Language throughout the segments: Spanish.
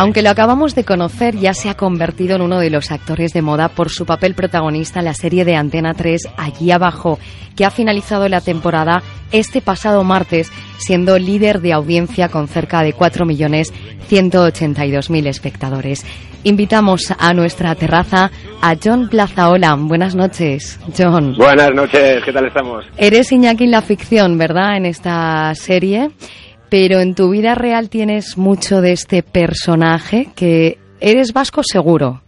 Aunque lo acabamos de conocer, ya se ha convertido en uno de los actores de moda por su papel protagonista en la serie de Antena 3 Allí abajo, que ha finalizado la temporada este pasado martes, siendo líder de audiencia con cerca de 4.182.000 espectadores. Invitamos a nuestra terraza a John Plazaola. Buenas noches, John. Buenas noches, ¿qué tal estamos? Eres Iñaki en la ficción, ¿verdad? En esta serie pero en tu vida real tienes mucho de este personaje que eres vasco seguro.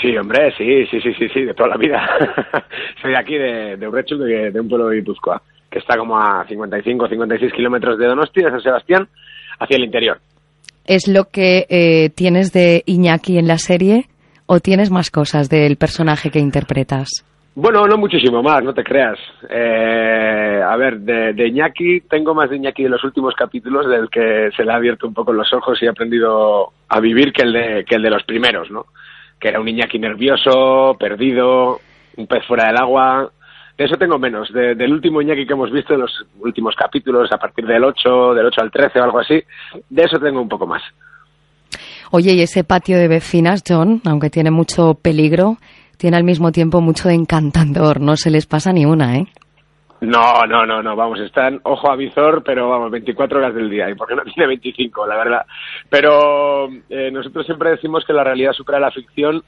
Sí, hombre, sí, sí, sí, sí, sí, de toda la vida. Soy de aquí, de, de Urrechu, de, un pueblo de Guipúzcoa, que está como a 55 56 kilómetros de Donosti, de San Sebastián, hacia el interior. ¿Es lo que eh, tienes de Iñaki en la serie o tienes más cosas del personaje que interpretas? Bueno, no muchísimo más, no te creas. Eh, a ver, de, de, Iñaki, tengo más de Iñaki de los últimos capítulos del que se le ha abierto un poco los ojos y ha aprendido a vivir que el de, que el de los primeros, ¿no? Que era un Iñaki nervioso, perdido, un pez fuera del agua. De eso tengo menos. del último Iñaki que hemos visto en los últimos capítulos, a partir del 8, del 8 al 13 o algo así, de eso tengo un poco más. Oye, ¿y ese patio de vecinas, John, aunque tiene mucho peligro, tiene al mismo tiempo mucho de encantador, no se les pasa ni una, ¿eh? No, no, no, no, vamos, están ojo a visor, pero vamos, 24 horas del día, y porque no tiene 25, la verdad. Pero eh, nosotros siempre decimos que la realidad supera la ficción,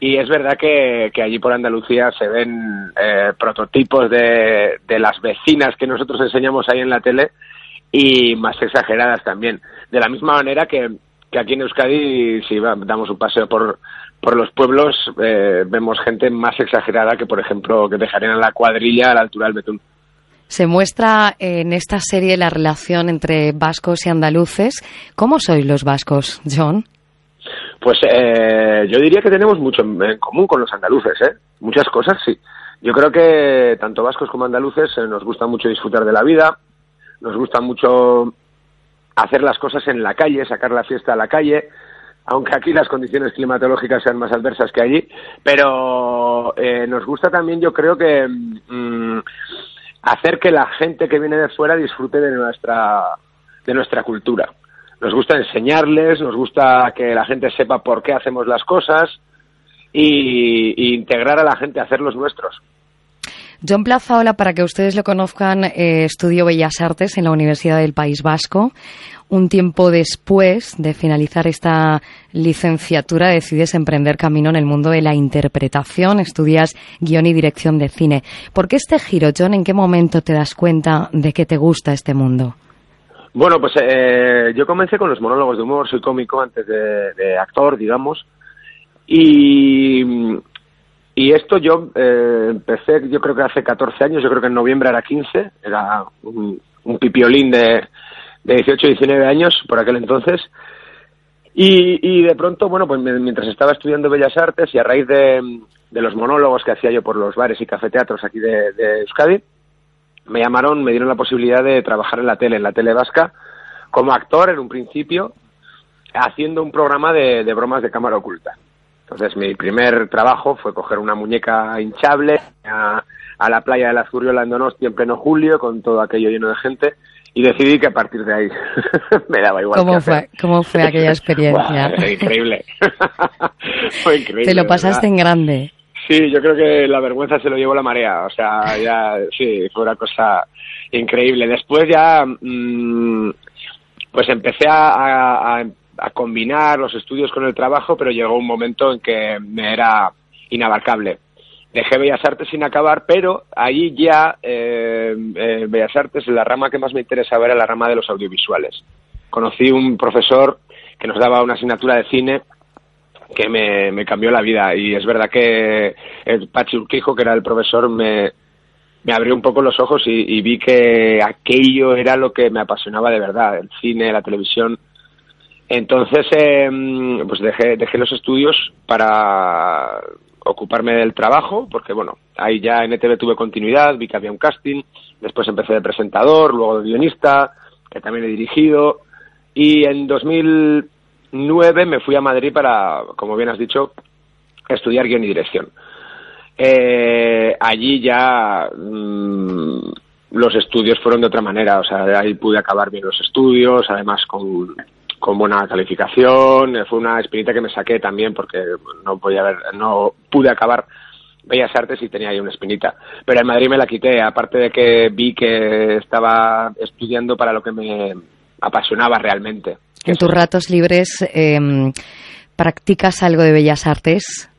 y es verdad que, allí por Andalucía se ven eh, prototipos de, de las vecinas que nosotros enseñamos ahí en la tele, y más exageradas también. De la misma manera que, que aquí en Euskadi, si damos un paseo por, por los pueblos eh, vemos gente más exagerada que, por ejemplo, que dejarían la cuadrilla a la altura del betún. Se muestra en esta serie la relación entre vascos y andaluces. ¿Cómo sois los vascos, John? Pues eh, yo diría que tenemos mucho en común con los andaluces, ¿eh? Muchas cosas, sí. Yo creo que tanto vascos como andaluces eh, nos gusta mucho disfrutar de la vida, nos gusta mucho hacer las cosas en la calle, sacar la fiesta a la calle, aunque aquí las condiciones climatológicas sean más adversas que allí, pero eh, nos gusta también, yo creo que mm, hacer que la gente que viene de fuera disfrute de nuestra de nuestra cultura. Nos gusta enseñarles, nos gusta que la gente sepa por qué hacemos las cosas y, integrar a la gente a hacer los nuestros. John Plazaola, para que ustedes lo conozcan, eh, estudió Bellas Artes en la Universidad del País Vasco un tiempo después de finalizar esta licenciatura decides emprender camino en el mundo de la interpretación, estudias guion y dirección de cine. ¿Por qué este giro, John? ¿En qué momento te das cuenta de que te gusta este mundo? Bueno, pues eh, yo comencé con los monólogos de humor, soy cómico antes de, actor, digamos, y, y esto yo eh, empecé, yo creo que hace 14 años, yo creo que en noviembre era 15, era un, un pipiolín de, de 18, 19 años por aquel entonces. Y, y de pronto, bueno, pues mientras estaba estudiando Bellas Artes y a raíz de, de los monólogos que hacía yo por los bares y cafeteatros aquí de, de, Euskadi, me llamaron, me dieron la posibilidad de trabajar en la tele, en la tele vasca, como actor en un principio, haciendo un programa de, de bromas de cámara oculta. Entonces mi primer trabajo fue coger una muñeca hinchable a, a la playa de la Zurriola en Donosti en pleno julio, con todo aquello lleno de gente, y decidí que a partir de ahí me daba igual. ¿Cómo, fue, ¿Cómo fue aquella experiencia? increíble. fue increíble. Te lo pasaste en grande. Sí, yo creo que la vergüenza se lo llevó la marea. O sea, ya, sí, fue una cosa increíble. Después ya, mm, pues empecé a, a, a combinar los estudios con el trabajo, pero llegó un momento en que me era inabarcable dejé Bellas Artes sin acabar, pero ahí ya eh, eh, Bellas Artes, la rama que más me interesaba era la rama de los audiovisuales. Conocí un profesor que nos daba una asignatura de cine que me, me cambió la vida y es verdad que el Pachi Urquijo, que era el profesor, me, me abrió un poco los ojos y, y, vi que aquello era lo que me apasionaba de verdad, el cine, la televisión. Entonces, eh, pues dejé, dejé los estudios para ocuparme del trabajo, porque bueno, ahí ya en ETV tuve continuidad, vi que había un casting, después empecé de presentador, luego de guionista, que también he dirigido, y en 2009 me fui a Madrid para, como bien has dicho, estudiar guion y dirección. Eh, allí ya mm, los estudios fueron de otra manera, o sea, ahí pude acabar bien los estudios, además con, con buena calificación. Fue una espinita que me saqué también porque no podía haber, no pude acabar Bellas Artes y tenía ahí una espinita. Pero en Madrid me la quité, aparte de que vi que estaba estudiando para lo que me apasionaba realmente. En tus ratos libres, em, ¿practicas algo de Bellas Artes?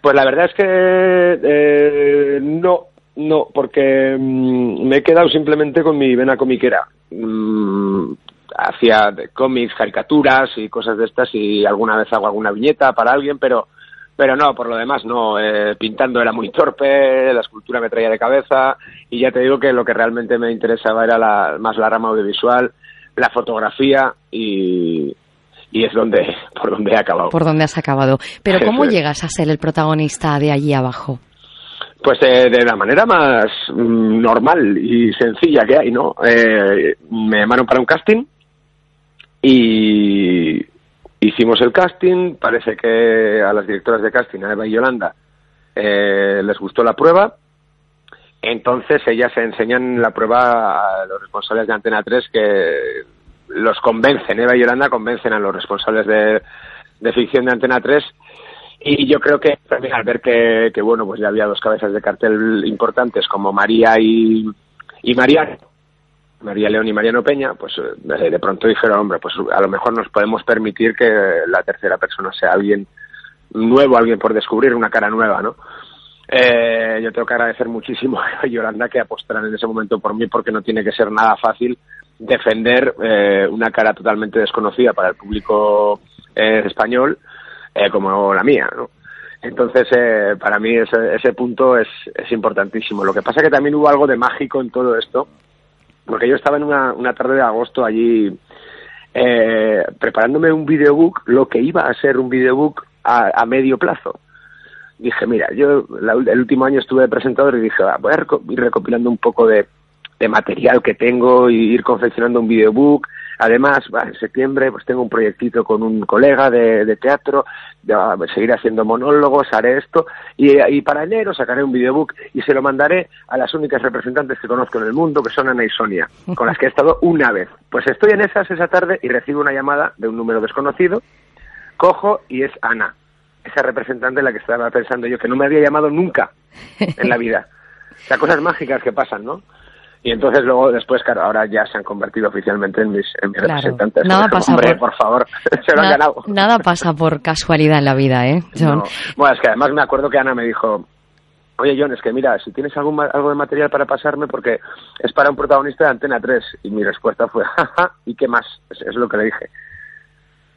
Pues la verdad es que eh, no, no, porque mm, me he quedado simplemente con mi vena comiquera. Mm, hacía cómics, caricaturas y cosas de estas y alguna vez hago alguna viñeta para alguien, pero pero no, por lo demás no. Eh, pintando era muy torpe, la escultura me traía de cabeza y ya te digo que lo que realmente me interesaba era la, más la rama audiovisual, la fotografía y, y es donde por donde he acabado. Por donde has acabado. Pero ¿cómo llegas a ser el protagonista de allí abajo? Pues eh, de la manera más mm, normal y sencilla que hay, ¿no? Eh, me llamaron para un casting y hicimos el casting. Parece que a las directoras de casting, a Eva y Yolanda, eh, les gustó la prueba. Entonces ellas enseñan la prueba a los responsables de Antena 3 que los convencen, Eva y Yolanda convencen a los responsables de, de ficción de Antena 3 y yo creo que también al ver que, que, bueno, pues ya había dos cabezas de cartel importantes como María y, y María, María León y Mariano Peña, pues eh, de pronto dijeron, hombre, pues a lo mejor nos podemos permitir que la tercera persona sea alguien nuevo, alguien por descubrir, una cara nueva, ¿no? Eh, yo tengo que agradecer muchísimo a Yolanda que apostaran en ese momento por mí porque no tiene que ser nada fácil defender eh, una cara totalmente desconocida para el público eh, español como la mía, ¿no? Entonces, eh, para mí ese, ese punto es, es importantísimo. Lo que pasa que también hubo algo de mágico en todo esto, porque yo estaba en una, una tarde de agosto allí eh, preparándome un videobook, lo que iba a ser un videobook a, a medio plazo. Dije, mira, yo la, el último año estuve de presentador y dije, voy a ir recopilando un poco de, de material que tengo y ir confeccionando un videobook Además, en septiembre pues tengo un proyectito con un colega de, teatro, de, seguir haciendo monólogos, haré esto, y, para enero sacaré un videobook y se lo mandaré a las únicas representantes que conozco en el mundo, que son Ana y Sonia, con las que he estado una vez. Pues estoy en esas esa tarde y recibo una llamada de un número desconocido, cojo y es Ana, esa representante en la que estaba pensando yo, que no me había llamado nunca en la vida. O sea, cosas mágicas que pasan, ¿no? Y entonces luego después claro ahora ya se han convertido oficialmente en mis, en mis claro. representantes. Nada pasa hombre por, por favor se lo han ganado. nada pasa por casualidad en la vida eh John no. bueno es que además me acuerdo que Ana me dijo oye John es que mira si tienes algún algo de material para pasarme porque es para un protagonista de Antena 3 y mi respuesta fue jaja y qué más es, es lo que le dije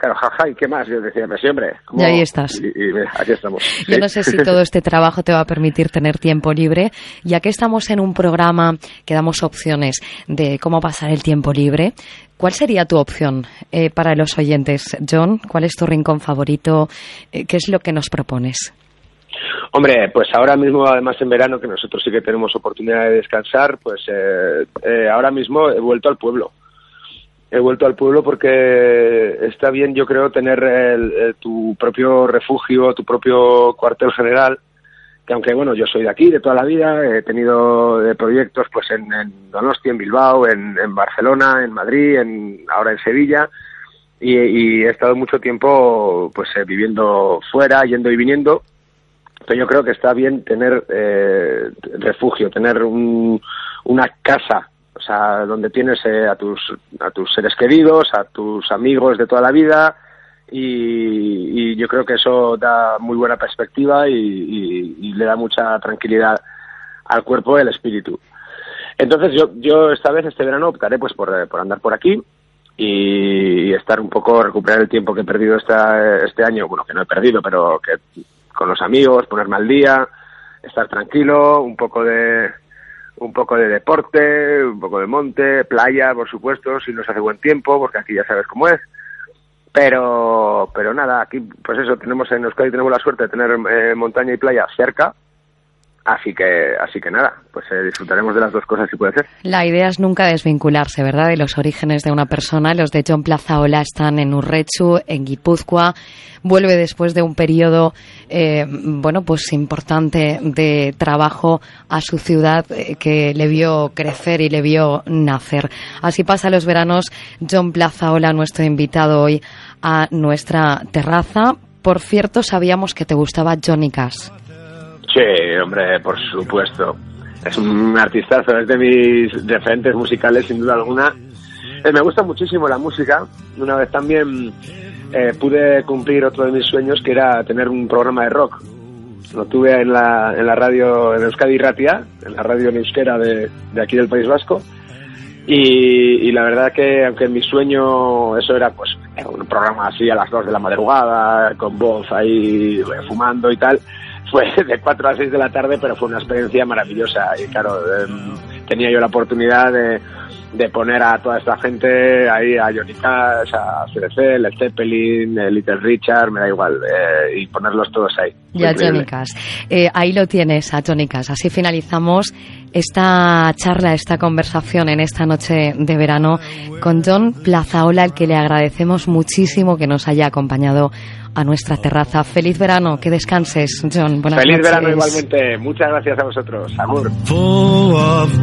claro, jaja, ¿y qué más? Yo decía, pues siempre. Y ahí estás. Y, y, aquí estamos. Yo no sé si todo este trabajo te va a permitir tener tiempo libre, ya que estamos en un programa que damos opciones de cómo pasar el tiempo libre. ¿Cuál sería tu opción eh, para los oyentes, John? ¿Cuál es tu rincón favorito? Eh, ¿Qué es lo que nos propones? Hombre, pues ahora mismo, además en verano, que nosotros sí que tenemos oportunidad de descansar, pues eh, eh, ahora mismo he vuelto al pueblo he vuelto al pueblo porque está bien, yo creo, tener el, tu propio refugio, tu propio cuartel general, que aunque, bueno, yo soy de aquí, de toda la vida, he tenido eh, proyectos pues en, en Donostia, en Bilbao, en, en, Barcelona, en Madrid, en, ahora en Sevilla, y, y he estado mucho tiempo pues eh, viviendo fuera, yendo y viniendo, pero yo creo que está bien tener eh, refugio, tener un, una casa o sea, donde tienes eh, a tus a tus seres queridos, a tus amigos de toda la vida y, y yo creo que eso da muy buena perspectiva y, le da mucha tranquilidad al cuerpo y al espíritu. Entonces yo yo esta vez este verano optaré pues por, por andar por aquí y, estar un poco recuperar el tiempo que he perdido esta, este año, bueno que no he perdido, pero que con los amigos, ponerme al día, estar tranquilo, un poco de un poco de deporte, un poco de monte, playa, por supuesto, si nos hace buen tiempo, porque aquí ya sabes cómo es. Pero, pero nada, aquí, pues eso, tenemos en Euskadi tenemos la suerte de tener eh, montaña y playa cerca, Así que, así que nada, pues eh, disfrutaremos de las dos cosas si puede ser. La idea es nunca desvincularse, ¿verdad?, de los orígenes de una persona. Los de John Plazaola están en Urrechu, en Guipúzcoa. Vuelve después de un periodo, eh, bueno, pues importante de trabajo a su ciudad eh, que le vio crecer y le vio nacer. Así pasa los veranos. John Plazaola, nuestro invitado hoy a nuestra terraza. Por cierto, sabíamos que te gustaba Johnny Cash. Sí, hombre, por supuesto. Es un artistazo, es de mis referentes musicales, sin duda alguna. Eh, me gusta muchísimo la música. Una vez también eh, pude cumplir otro de mis sueños, que era tener un programa de rock. Lo tuve en la, en la radio en Euskadi Ratia, en la radio de, de aquí del País Vasco. Y, y, la verdad que, aunque mi sueño, eso era pues un programa así a las dos de la madrugada, con voz ahí eh, fumando y tal, fue de 4 a 6 de la tarde, pero fue una experiencia maravillosa. Y claro, eh, tenía yo la oportunidad de, de, poner a toda esta gente ahí, a Johnny Cash, a CDC, Led Zeppelin, Little Richard, me da igual, eh, y ponerlos todos ahí. Y a Johnny Cash. Eh, ahí lo tienes, a Johnny Cash. Así finalizamos esta charla, esta conversación en esta noche de verano con John Plazaola, al que le agradecemos muchísimo que nos haya acompañado a nuestra terraza. Feliz verano, que descanses, John. Buenas Feliz noches. verano igualmente. Muchas gracias a vosotros. Amor.